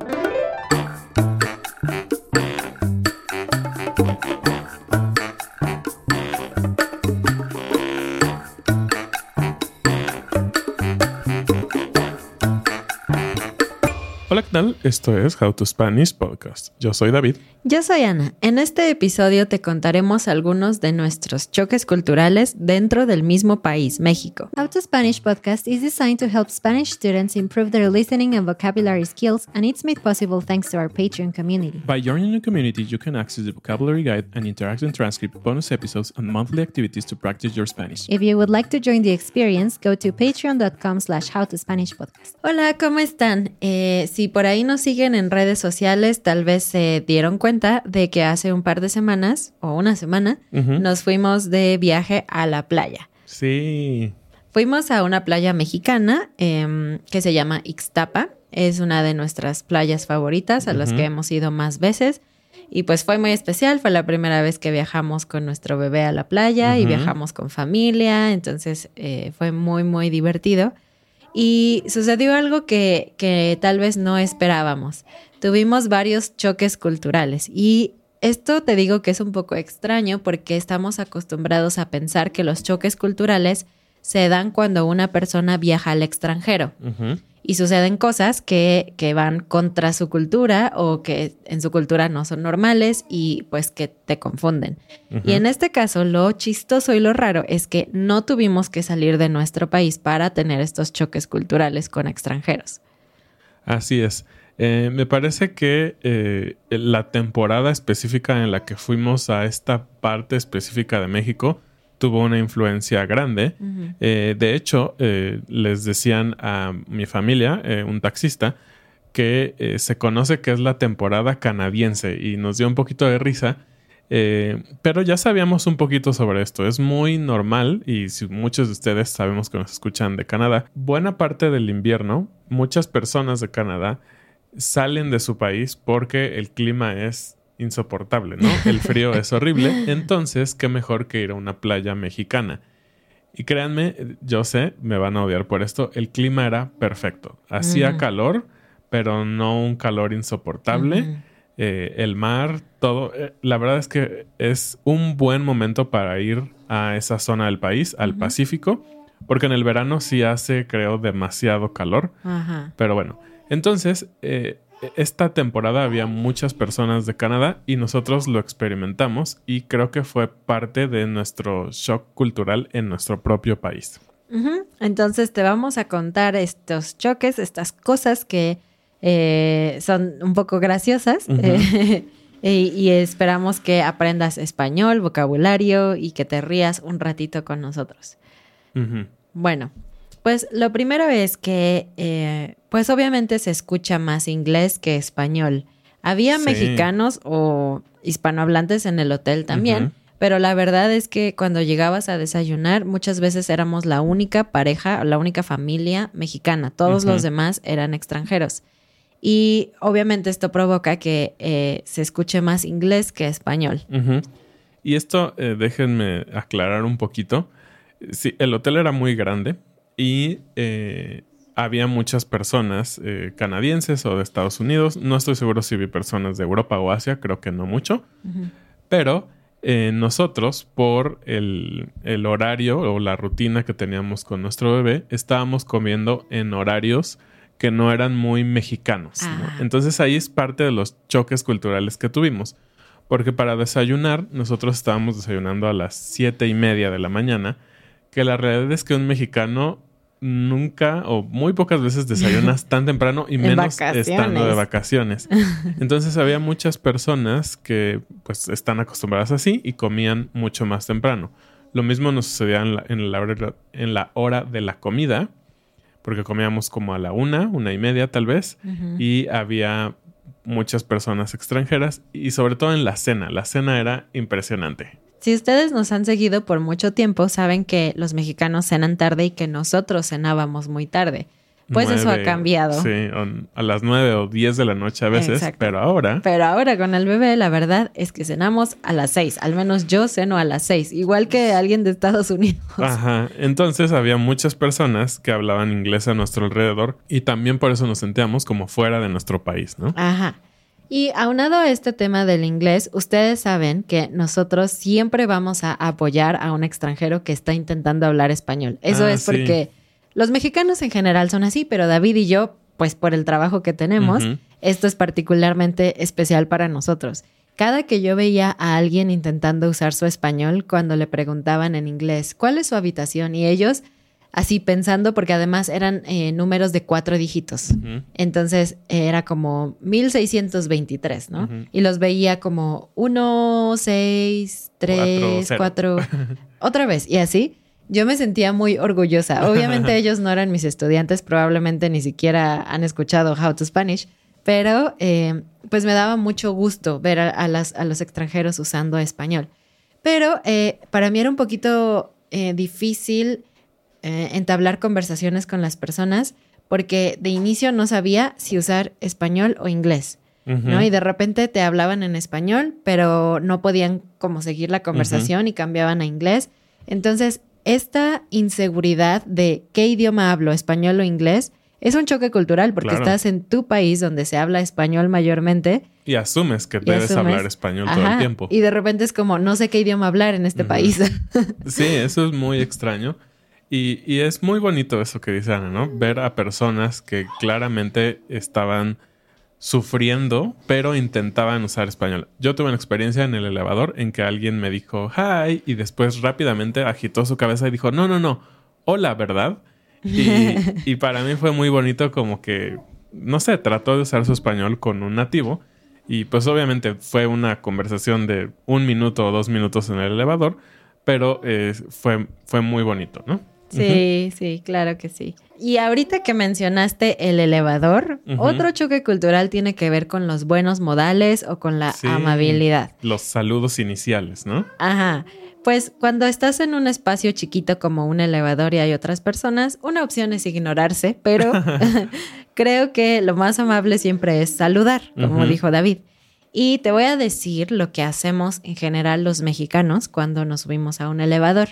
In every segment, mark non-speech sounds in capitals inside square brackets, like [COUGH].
Hola, tal? Esto es How to Spanish Podcast. Yo soy David. Yo soy Ana. En este episodio te contaremos algunos de nuestros choques culturales dentro del mismo país, México. How to Spanish podcast is designed to help Spanish students improve their listening and vocabulary skills, and it's made possible thanks to our Patreon community. By joining the community, you can access the vocabulary guide and interactive transcript, bonus episodes, and monthly activities to practice your Spanish. If you would like to join the experience, go to patreon.com slash howtospanishpodcast. Hola, ¿cómo están? Eh, si por ahí nos siguen en redes sociales, tal vez se dieron cuenta de que hace un par de semanas o una semana nos fuimos de viaje a la playa. Sí. Fuimos a una playa mexicana em, que se llama Ixtapa. Es una de nuestras playas favoritas a las que hemos ido más veces. Y pues fue muy especial, fue la primera vez que viajamos con nuestro bebé a la playa y viajamos con familia, entonces eh, fue muy, muy divertido. Y sucedió algo que, que tal vez no esperábamos. Tuvimos varios choques culturales y esto te digo que es un poco extraño porque estamos acostumbrados a pensar que los choques culturales se dan cuando una persona viaja al extranjero. Y suceden cosas que, que, van contra su cultura o que en su cultura no son normales y pues que te confunden. Y en este caso, lo chistoso y lo raro es que no tuvimos que salir de nuestro país para tener estos choques culturales con extranjeros. Así es. Eh, me parece que eh, la temporada específica en la que fuimos a esta parte específica de México tuvo una influencia grande. Eh, de hecho, les decían a mi familia, un taxista, que se conoce que es la temporada canadiense y nos dio un poquito de risa. pero ya sabíamos un poquito sobre esto. Es muy normal y si muchos de ustedes sabemos que nos escuchan de Canadá, buena parte del invierno, muchas personas de Canadá salen de su país porque el clima es insoportable, ¿no? El frío es horrible. Entonces, qué mejor que ir a una playa mexicana. Y créanme, yo sé, me van a odiar por esto, el clima era perfecto. Hacía calor, pero no un calor insoportable. Eh, el mar, todo. Eh, la verdad es que es un buen momento para ir a esa zona del país, al Pacífico, porque en el verano sí hace, creo, demasiado calor. Pero bueno, entonces, eh, esta temporada había muchas personas de Canadá y nosotros lo experimentamos y creo que fue parte de nuestro shock cultural en nuestro propio país. Entonces te vamos a contar estos choques, estas cosas que eh, son un poco graciosas [LAUGHS] y, y, esperamos que aprendas español, vocabulario y que te rías un ratito con nosotros. Bueno, pues lo primero es que, eh, pues obviamente se escucha más inglés que español. Había mexicanos o hispanohablantes en el hotel también, pero la verdad es que cuando llegabas a desayunar, muchas veces éramos la única pareja, la única familia mexicana. Todos los demás eran extranjeros. Y obviamente esto provoca que eh, se escuche más inglés que español. Y esto, eh, déjenme aclarar un poquito. Sí, el hotel era muy grande y eh, había muchas personas eh, canadienses o de Estados Unidos. No estoy seguro si vi personas de Europa o Asia, creo que no mucho. Pero eh, nosotros, por el, horario o la rutina que teníamos con nuestro bebé, estábamos comiendo en horarios que no eran muy mexicanos. Ah. Entonces ahí es parte de los choques culturales que tuvimos. Porque para desayunar, nosotros estábamos desayunando a las siete y media de la mañana que la realidad es que un mexicano nunca o muy pocas veces desayunas [LAUGHS] tan temprano y menos estando de vacaciones. [LAUGHS] Entonces había muchas personas que pues están acostumbradas así y comían mucho más temprano. Lo mismo nos sucedía en la, en hora, en la hora de la comida, porque comíamos como a la una, una y media tal vez, y había muchas personas extranjeras y sobre todo en la cena. La cena era impresionante. Si ustedes nos han seguido por mucho tiempo, saben que los mexicanos cenan tarde y que nosotros cenábamos muy tarde. Pues eso ha cambiado. Sí, a las 9 o 10 de la noche a veces, Exacto. pero ahora Pero ahora con el bebé, la verdad es que cenamos a las seis. Al menos yo ceno a las seis. Igual que alguien de Estados Unidos. Ajá, entonces había muchas personas que hablaban inglés a nuestro alrededor y también por eso nos sentíamos como fuera de nuestro país, ¿no? Ajá. Y aunado a este tema del inglés, ustedes saben que nosotros siempre vamos a apoyar a un extranjero que está intentando hablar español. Eso Ah, es sí. porque los mexicanos en general son así, pero David y yo, pues por el trabajo que tenemos, esto es particularmente especial para nosotros. Cada que yo veía a alguien intentando usar su español cuando le preguntaban en inglés, ¿cuál es su habitación? Y ellos así pensando, porque además eran eh, números de cuatro dígitos. Entonces eh, era como 1623, ¿no? Ujú. Y los veía como 1, 6, 3, Cuatro, 4, [LAUGHS] otra vez, y así. Yo me sentía muy orgullosa. Obviamente [LAUGHS] ellos no eran mis estudiantes, probablemente ni siquiera han escuchado How to Spanish, pero eh, pues me daba mucho gusto ver a, a las- a los extranjeros usando español. Pero eh, para mí era un poquito difícil eh, entablar conversaciones con las personas porque de inicio no sabía si usar español o inglés, ¿no? Y de repente te hablaban en español, pero no podían como seguir la conversación y cambiaban a inglés. Entonces, esta inseguridad de qué idioma hablo, español o inglés, es un choque cultural porque Claro. estás en tu país donde se habla español mayormente. Y asumes que y debes asumes- hablar español todo el tiempo. Y de repente es como, no sé qué idioma hablar en este país. Sí, eso es muy extraño. Y, y es muy bonito eso que dice Ana, ¿no? Ver a personas que claramente estaban sufriendo, pero intentaban usar español. Yo tuve una experiencia en el elevador en que alguien me dijo hi y después rápidamente agitó su cabeza y dijo no, no, no, hola, ¿verdad? Y, [LAUGHS] y para mí fue muy bonito como que, no sé, trató de usar su español con un nativo. Y pues obviamente fue una conversación de un minuto o dos minutos en el elevador, pero eh, fue, fue muy bonito, ¿no? Sí, sí, claro que sí. Y ahorita que mencionaste el elevador, otro choque cultural tiene que ver con los buenos modales o con la Sí. amabilidad. Los saludos iniciales, ¿no? Ajá. Pues cuando estás en un espacio chiquito como un elevador y hay otras personas, una opción es ignorarse, pero [LAUGHS] [LAUGHS] creo que lo más amable siempre es saludar, como dijo David. Y te voy a decir lo que hacemos en general los mexicanos cuando nos subimos a un elevador.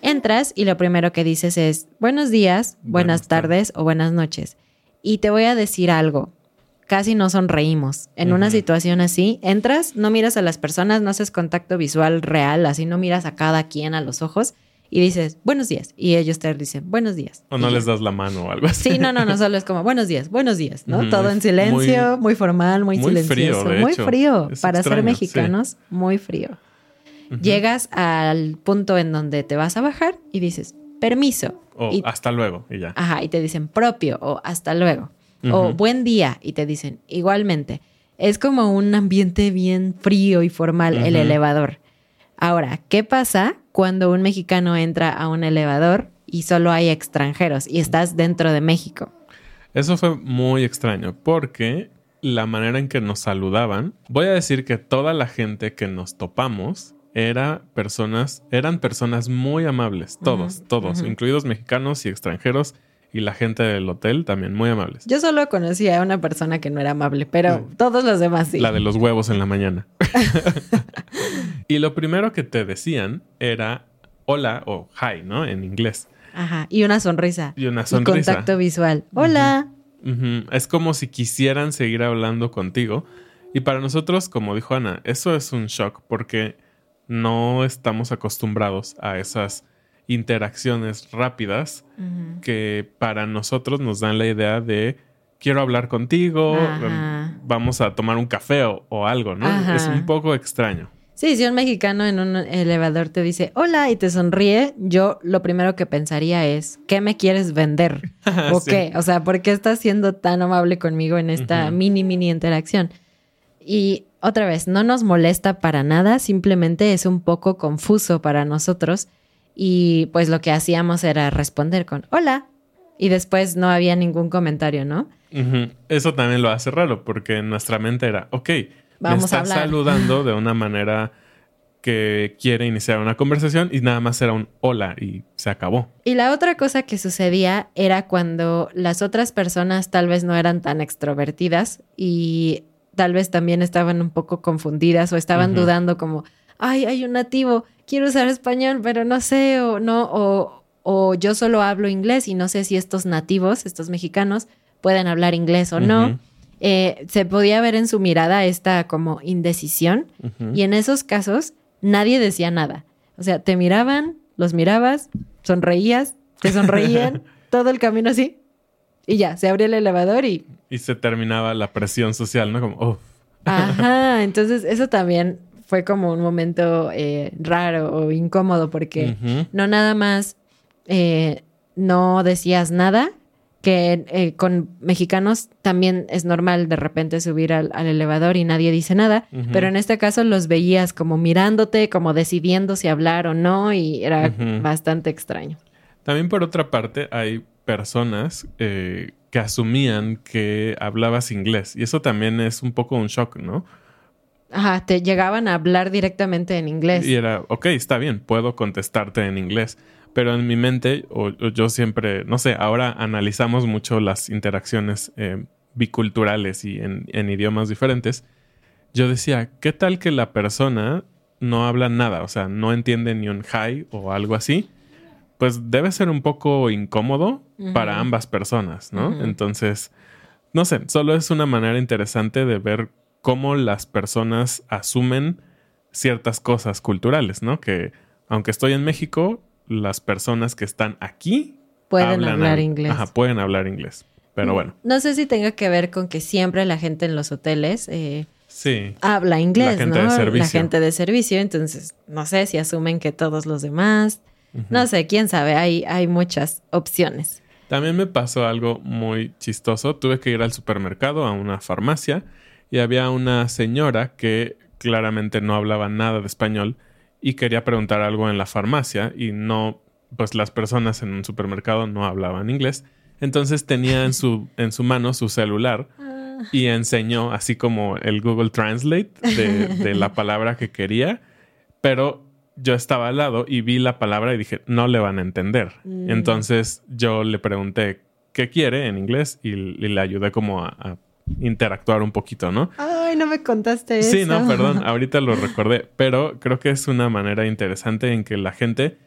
Entras y lo primero que dices es buenos días, buenas, Buenas tardes o buenas noches. Y te voy a decir algo. Casi no sonreímos. En una situación así, entras, no miras a las personas, no haces contacto visual real, así no miras a cada quien a los ojos y dices buenos días. Y ellos te dicen buenos días. O no les das la mano o algo así. Sí, no, no, no, solo es como buenos días, buenos días, ¿no? Todo en silencio, muy, formal, muy, silencioso. muy hecho. frío. Es Para ser mexicanos, muy frío. Llegas al punto en donde te vas a bajar y dices, permiso. O y, hasta luego y ya. ajá, y te dicen propio o hasta luego. O buen día y te dicen igualmente. Es como un ambiente bien frío y formal el elevador. Ahora, ¿qué pasa cuando un mexicano entra a un elevador y solo hay extranjeros y estás dentro de México? Eso fue muy extraño porque la manera en que nos saludaban, voy a decir que toda la gente que nos topamos era personas, eran personas muy amables, todos, todos, incluidos mexicanos y extranjeros y la gente del hotel también muy amables. Yo solo conocía a una persona que no era amable, pero Mm. todos los demás sí. La de los huevos en la mañana. [LAUGHS] [LAUGHS] y lo primero que te decían era hola o hi, ¿no? En inglés. Ajá, y una sonrisa. Y una Y sonrisa. contacto visual. Hola. Es como si quisieran seguir hablando contigo. Y para nosotros, como dijo Ana, eso es un shock porque no estamos acostumbrados a esas interacciones rápidas que para nosotros nos dan la idea de quiero hablar contigo, Ajá. vamos a tomar un café o, o algo, ¿no? Ajá. Es un poco extraño. Sí, si un mexicano en un elevador te dice hola y te sonríe, yo lo primero que pensaría es, ¿qué me quieres vender? [LAUGHS] ¿O Sí. qué? O sea, ¿por qué estás siendo tan amable conmigo en esta mini, mini interacción? Y otra vez, no nos molesta para nada, simplemente es un poco confuso para nosotros. Y pues lo que hacíamos era responder con hola. Y después no había ningún comentario, ¿no? Eso también lo hace raro porque en nuestra mente era, ok, Vamos me a hablar. saludando de [LAUGHS] una manera que quiere iniciar una conversación y nada más era un hola y se acabó. Y la otra cosa que sucedía era cuando las otras personas tal vez no eran tan extrovertidas y tal vez también estaban un poco confundidas o estaban dudando como, ay, hay un nativo, quiero usar español, pero no sé, o no, o, o yo solo hablo inglés y no sé si estos nativos, estos mexicanos, pueden hablar inglés o no. Eh, se podía ver en su mirada esta como indecisión y en esos casos nadie decía nada. O sea, te miraban, los mirabas, sonreías, te sonreían, [LAUGHS] todo el camino así. Y ya, se abría el elevador y... Y se terminaba la presión social, ¿no? Como, oh. Ajá, entonces eso también fue como un momento eh, raro o incómodo porque no nada más eh, no decías nada, que eh, con mexicanos también es normal de repente subir al, elevador y nadie dice nada, pero en este caso los veías como mirándote, como decidiendo si hablar o no y era bastante extraño. También por otra parte hay personas eh, que asumían que hablabas inglés y eso también es un poco un shock, ¿no? Ajá, te llegaban a hablar directamente en inglés. Y era, ok, está bien, puedo contestarte en inglés pero en mi mente, o, yo siempre, no sé, ahora analizamos mucho las interacciones eh, biculturales y en, idiomas diferentes. Yo decía, ¿qué tal que la persona no habla nada? O sea, no entiende ni un hi o algo así. Pues debe ser un poco incómodo para ambas personas, ¿no? Entonces, no sé, solo es una manera interesante de ver cómo las personas asumen ciertas cosas culturales, ¿no? Que aunque estoy en México, las personas que están aquí pueden hablar inglés. Ajá, pueden hablar inglés. Pero mm, bueno. No sé si tenga que ver con que siempre la gente en los hoteles eh, habla inglés, la gente De servicio. La gente de servicio. Entonces, no sé si asumen que todos los demás. No sé, quién sabe. Hay, hay muchas opciones. También me pasó algo muy chistoso. Tuve que ir al supermercado, a una farmacia, y había una señora que claramente no hablaba nada de español y quería preguntar algo en la farmacia y no, pues las personas en un supermercado no hablaban inglés. Entonces tenía en su, [LAUGHS] en su mano su celular y enseñó así como el Google Translate de, la [LAUGHS] palabra que quería, pero yo estaba al lado y vi la palabra y dije, no le van a entender. Mm. Entonces yo le pregunté qué quiere en inglés y, le ayudé como a interactuar un poquito, ¿no? Ay, no me contaste eso. Sí, no, perdón, [LAUGHS] ahorita lo recordé, pero creo que es una manera interesante en que la gente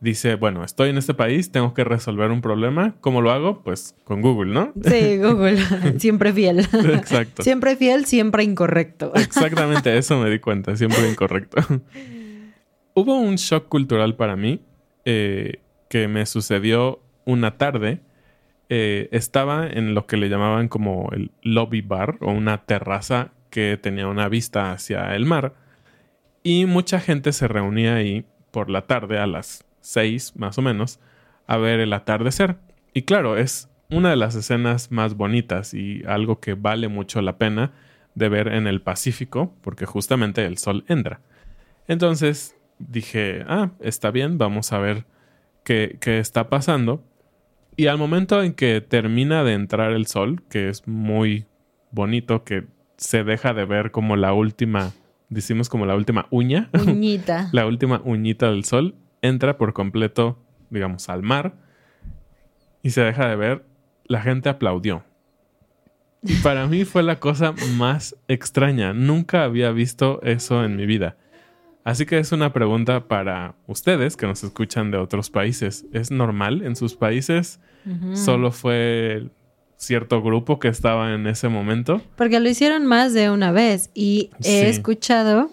dice, bueno, estoy en este país, tengo que resolver un problema, ¿cómo lo hago? Pues con Google, ¿no? Sí, [LAUGHS] Google, [LAUGHS] siempre fiel. Exacto. Siempre fiel, siempre incorrecto. Exactamente, eso me di cuenta, siempre incorrecto. Hubo un shock cultural para mí eh, que me sucedió una tarde eh, estaba en lo que le llamaban como el lobby bar o una terraza que tenía una vista hacia el mar. Y mucha gente se reunía ahí por la tarde a las seis más o menos a ver el atardecer. Y claro es una de las escenas más bonitas y algo que vale mucho la pena de ver en el Pacífico porque justamente el sol entra. Entonces dije ah está bien vamos a ver qué, qué está pasando y al momento en que termina de entrar el sol, que es muy bonito, que se deja de ver como la última, decimos como la última uña. [LAUGHS] Uñita. la última uñita del sol, entra por completo, digamos, al mar y se deja de ver. La gente aplaudió. Y para mí fue la cosa más extraña. Nunca había visto eso en mi vida. Así que es una pregunta para ustedes que nos escuchan de otros países. ¿Es normal en sus países? ¿Solo fue cierto grupo que estaba en ese momento? Porque lo hicieron más de una vez y he escuchado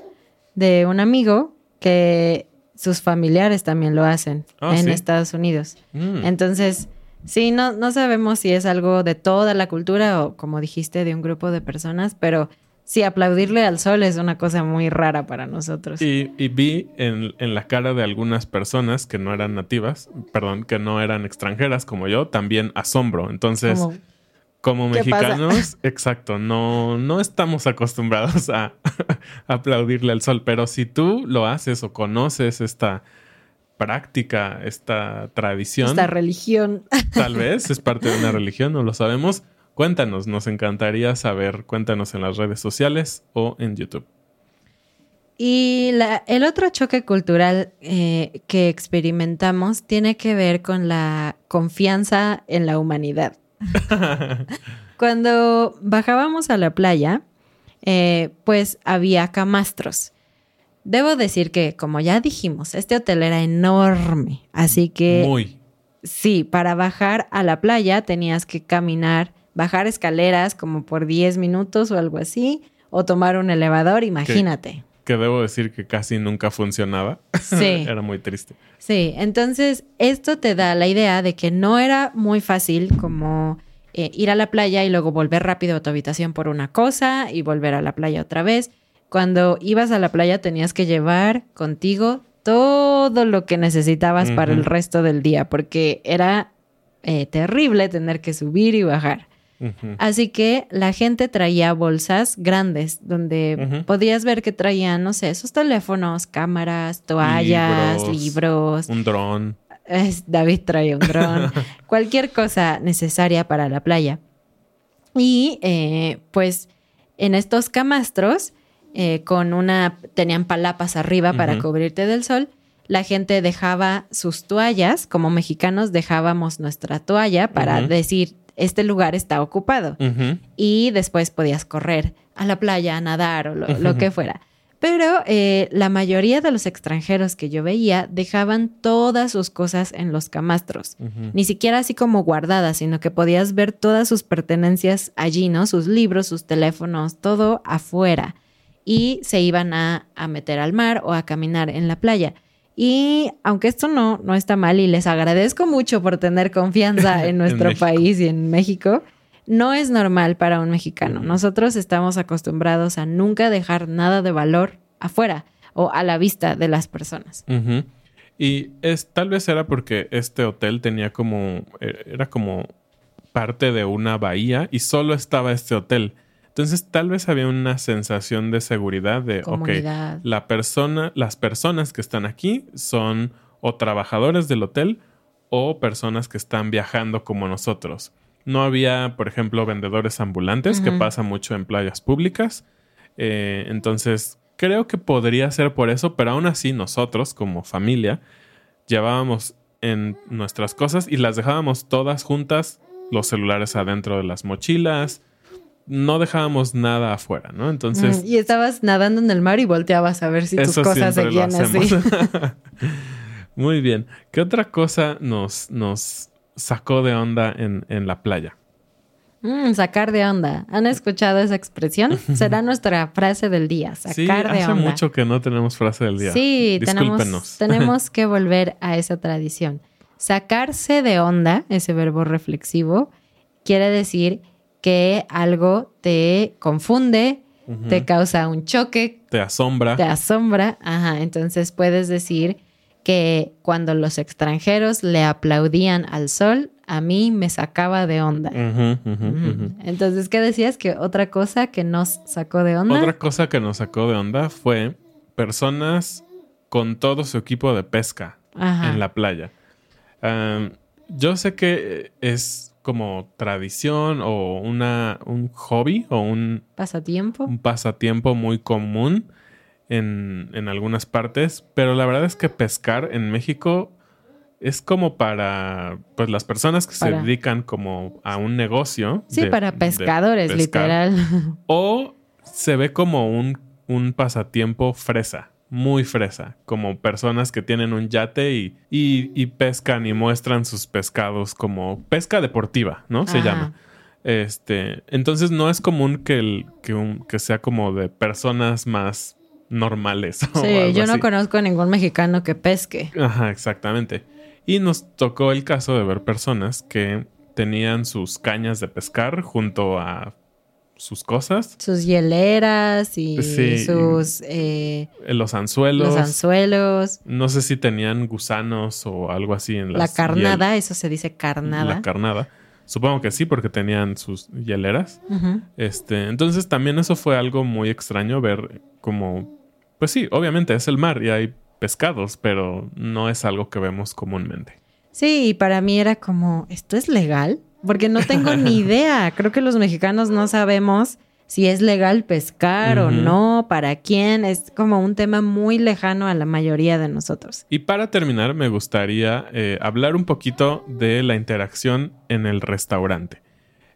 de un amigo que sus familiares también lo hacen ah, en Estados Unidos. Mm. Entonces, sí, no, no sabemos si es algo de toda la cultura o, como dijiste, de un grupo de personas, pero Sí, aplaudirle al sol es una cosa muy rara para nosotros. Y, vi en, la cara de algunas personas que no eran nativas, perdón, que no eran extranjeras como yo, también asombro. Entonces, como mexicanos, [LAUGHS] exacto, no, no estamos acostumbrados a, [LAUGHS] aplaudirle al sol, pero si tú lo haces o conoces esta práctica, esta tradición. Esta religión. Tal vez es parte de una [LAUGHS] religión, no lo sabemos. Cuéntanos, nos encantaría saber. Cuéntanos en las redes sociales o en YouTube. Y la- el otro choque cultural eh, que experimentamos tiene que ver con la confianza en la humanidad. [LAUGHS] Cuando bajábamos a la playa, eh, pues había camastros. Debo decir que, como ya dijimos, este hotel era enorme, así que Muy. sí, para bajar a la playa tenías que caminar, bajar escaleras como por 10 minutos o algo así, o tomar un elevador, imagínate. Que debo decir que casi nunca funcionaba. Sí. [LAUGHS] Era muy triste. Sí, entonces esto te da la idea de que no era muy fácil como eh, ir a la playa y luego volver rápido a tu habitación por una cosa y volver a la playa otra vez. Cuando ibas a la playa tenías que llevar contigo todo lo que necesitabas para el resto del día, porque era eh, terrible tener que subir y bajar. Así que la gente traía bolsas grandes donde Ujú. podías ver que traían, no sé, sus teléfonos, cámaras, toallas, Libros. libros. Un dron. David traía un dron, [LAUGHS] cualquier cosa necesaria para la playa. Y eh, pues en estos camastros, eh, con una, tenían palapas arriba para cubrirte del sol, la gente dejaba sus toallas, como mexicanos dejábamos nuestra toalla para decir, este lugar está ocupado y después podías correr a la playa, a nadar o lo, lo que fuera. Pero eh, la mayoría de los extranjeros que yo veía dejaban todas sus cosas en los camastros. Ni siquiera así como guardadas, sino que podías ver todas sus pertenencias allí, ¿no? Sus libros, sus teléfonos, todo afuera. Y se iban a, a meter al mar o a caminar en la playa. Y aunque esto no, no está mal y les agradezco mucho por tener confianza [LAUGHS] en nuestro país y en México, no es normal para un mexicano. Ujú. Nosotros estamos acostumbrados a nunca dejar nada de valor afuera o a la vista de las personas. Y es, tal vez era porque este hotel tenía como, eh, era como parte de una bahía y solo estaba este hotel. Entonces tal vez había una sensación de seguridad de, ok, la persona, las personas que están aquí son o trabajadores del hotel o personas que están viajando como nosotros. No había, por ejemplo, vendedores ambulantes, que pasa mucho en playas públicas. Eh, entonces, creo que podría ser por eso, pero aún así nosotros, como familia, llevábamos en nuestras cosas y las dejábamos todas juntas, los celulares adentro de las mochilas, no dejábamos nada afuera, ¿no? Entonces, y estabas nadando en el mar y volteabas a ver si tus cosas seguían así. [LAUGHS] [LAUGHS] Muy bien. ¿Qué otra cosa nos, nos sacó de onda en, en la playa? Mm, sacar de onda. ¿Han escuchado esa expresión? [LAUGHS] Será nuestra frase del día. Sacar sí, de hace onda. mucho que no tenemos frase del día. Sí, tenemos, tenemos que volver a esa tradición. Sacarse de onda, ese verbo reflexivo, quiere decir que algo te confunde, te causa un choque, Te asombra. te asombra. Ajá, entonces puedes decir que cuando los extranjeros le aplaudían al sol, a mí me sacaba de onda. Ujú. Entonces, ¿qué decías? Que otra cosa que nos sacó de onda. Otra cosa que nos sacó de onda fue personas con todo su equipo de pesca Ajá. en la playa. Yo sé que es como tradición o una, un hobby o un, pasatiempo. un pasatiempo muy común en, en algunas partes, pero la verdad es que pescar en México es como para pues las personas que Para- se dedican como a un negocio. Sí, de- para pescadores, pescar. literal. O se ve como un, un pasatiempo fresa, muy fresa, como personas que tienen un yate y, y- y pescan y muestran sus pescados como pesca deportiva, ¿no? Se Ajá. llama. Este, entonces no es común que, el, que, un- que sea como de personas más normales. [LAUGHS] o Sí, algo yo no así. conozco a ningún mexicano que pesque. Ajá, exactamente. Y nos tocó el caso de ver personas que tenían sus cañas de pescar junto a sus cosas, Sus hieleras y Sí. sus eh, los anzuelos. los anzuelos, No sé si tenían gusanos o algo así en la las carnada, eso se dice carnada. La carnada. Supongo que sí, porque tenían sus hieleras. Este, entonces también eso fue algo muy extraño ver como, pues sí, obviamente es el mar y hay pescados, pero no es algo que vemos comúnmente. Sí, y para mí era como, ¿esto es legal? Porque no tengo ni [LAUGHS] idea. Creo que los mexicanos no sabemos si es legal pescar o no, para quién, es como un tema muy lejano a la mayoría de nosotros. Y para terminar, me gustaría eh, hablar un poquito de la interacción en el restaurante.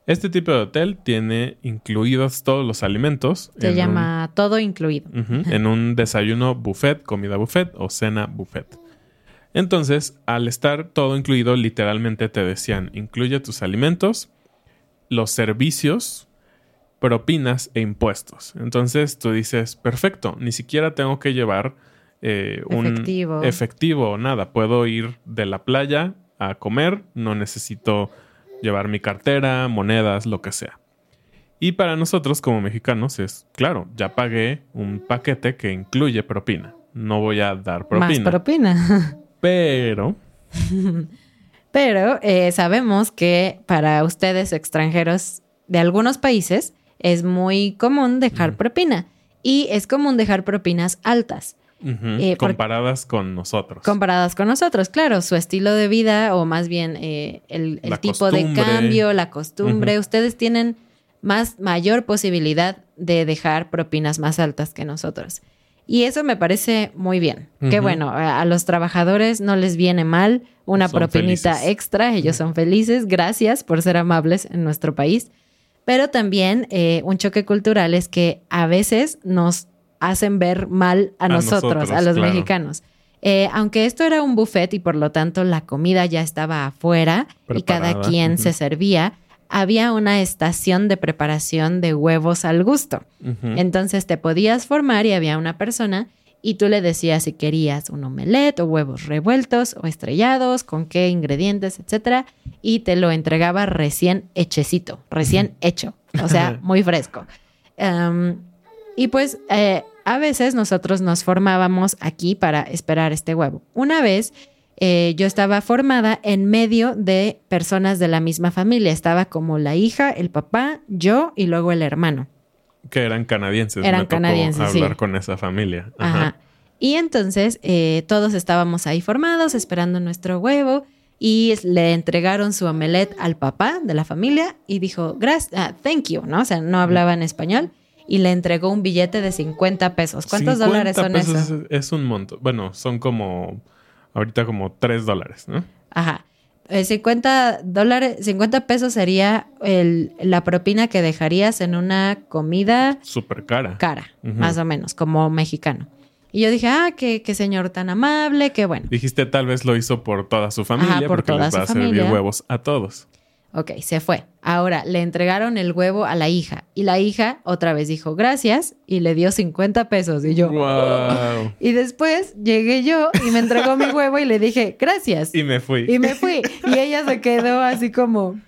Este tipo de hotel tiene incluidos todos los alimentos. Se llama todo incluido. en un desayuno buffet, comida buffet o cena buffet. Entonces, al estar todo incluido, literalmente te decían, incluye tus alimentos, los servicios, propinas e impuestos. Entonces tú dices, perfecto, ni siquiera tengo que llevar eh, un efectivo. efectivo o nada. Puedo ir de la playa a comer, no necesito llevar mi cartera, monedas, lo que sea. Y para nosotros como mexicanos es, claro, ya pagué un paquete que incluye propina. No voy a dar propina. Más propina. [LAUGHS] Pero... [LAUGHS] Pero eh, sabemos que para ustedes extranjeros de algunos países es muy común dejar propina. Y es común dejar propinas altas. Eh, comparadas con nosotros. Comparadas con nosotros, claro. Su estilo de vida o más bien eh, el, tipo de cambio, la costumbre. Ustedes tienen más, mayor posibilidad de dejar propinas más altas que nosotros. Y eso me parece muy bien. Que bueno, a los trabajadores no les viene mal una propinita extra, ellos son felices. Gracias por ser amables en nuestro país. Pero también eh, un choque cultural es que a veces nos hacen ver mal a, nosotros, a los mexicanos. Eh, aunque esto era un buffet y por lo tanto la comida ya estaba afuera y cada quien se servía, había una estación de preparación de huevos al gusto. Entonces te podías formar y había una persona y tú le decías si querías un omelette o huevos revueltos o estrellados, con qué ingredientes, etcétera, y te lo entregaba recién hechecito, recién hecho, o sea, [LAUGHS] muy fresco. Em, y pues eh, a veces nosotros nos formábamos aquí para esperar este huevo. Una vez eh, yo estaba formada en medio de personas de la misma familia. Estaba como la hija, el papá, yo y luego el hermano. Que eran canadienses. Eran canadienses. Hablar con esa familia. Ajá. Y entonces eh, todos estábamos ahí formados, esperando nuestro huevo. Y le entregaron su omelette al papá de la familia y dijo, gracias, ah, thank you, ¿no? O sea, no hablaba en español y le entregó un billete de 50 pesos. ¿Cuántos dólares son pesos Es un monto. Bueno, son como ahorita como 3 dólares, ¿no? Ajá. 50 eh, dólares, 50 pesos sería el, la propina que dejarías en una comida. Súper cara. Cara, más o menos, como mexicano. Y yo dije, ah, qué, qué, señor tan amable, qué bueno. Dijiste, tal vez lo hizo por toda su familia, porque les va a servir huevos a todos. Ok, se fue. Ahora le entregaron el huevo a la hija y la hija otra vez dijo gracias y le dio 50 pesos y yo. Wow. [LAUGHS] Y después llegué yo y me entregó mi huevo y le dije gracias. Y me fui. Y me fui. Y ella se quedó así como,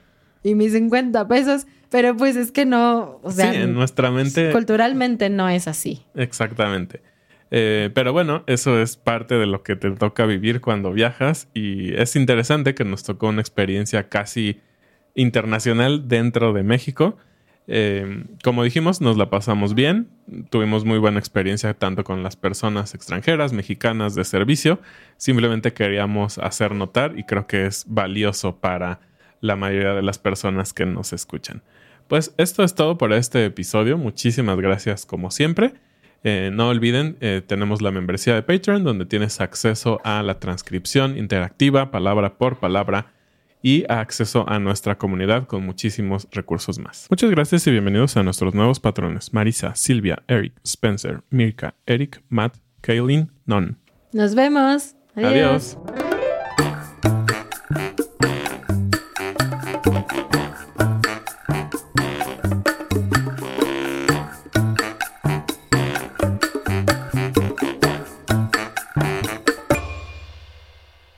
y mis 50 pesos. Pero pues es que no, o sea, sí, en nuestra mente. Culturalmente no es así. Exactamente. Eh, pero bueno, eso es parte de lo que te toca vivir cuando viajas y es interesante que nos tocó una experiencia casi internacional dentro de México. Eh, como dijimos, nos la pasamos bien, tuvimos muy buena experiencia tanto con las personas extranjeras, mexicanas de servicio, simplemente queríamos hacer notar y creo que es valioso para la mayoría de las personas que nos escuchan. Pues esto es todo por este episodio, muchísimas gracias como siempre. Eh, no olviden, eh, tenemos la membresía de Patreon donde tienes acceso a la transcripción interactiva, palabra por palabra y acceso a nuestra comunidad con muchísimos recursos más. Muchas gracias y bienvenidos a nuestros nuevos patrones: Marisa, Silvia, Eric, Spencer, Mirka, Eric, Matt, Kaylin, Non. Nos vemos. Adiós.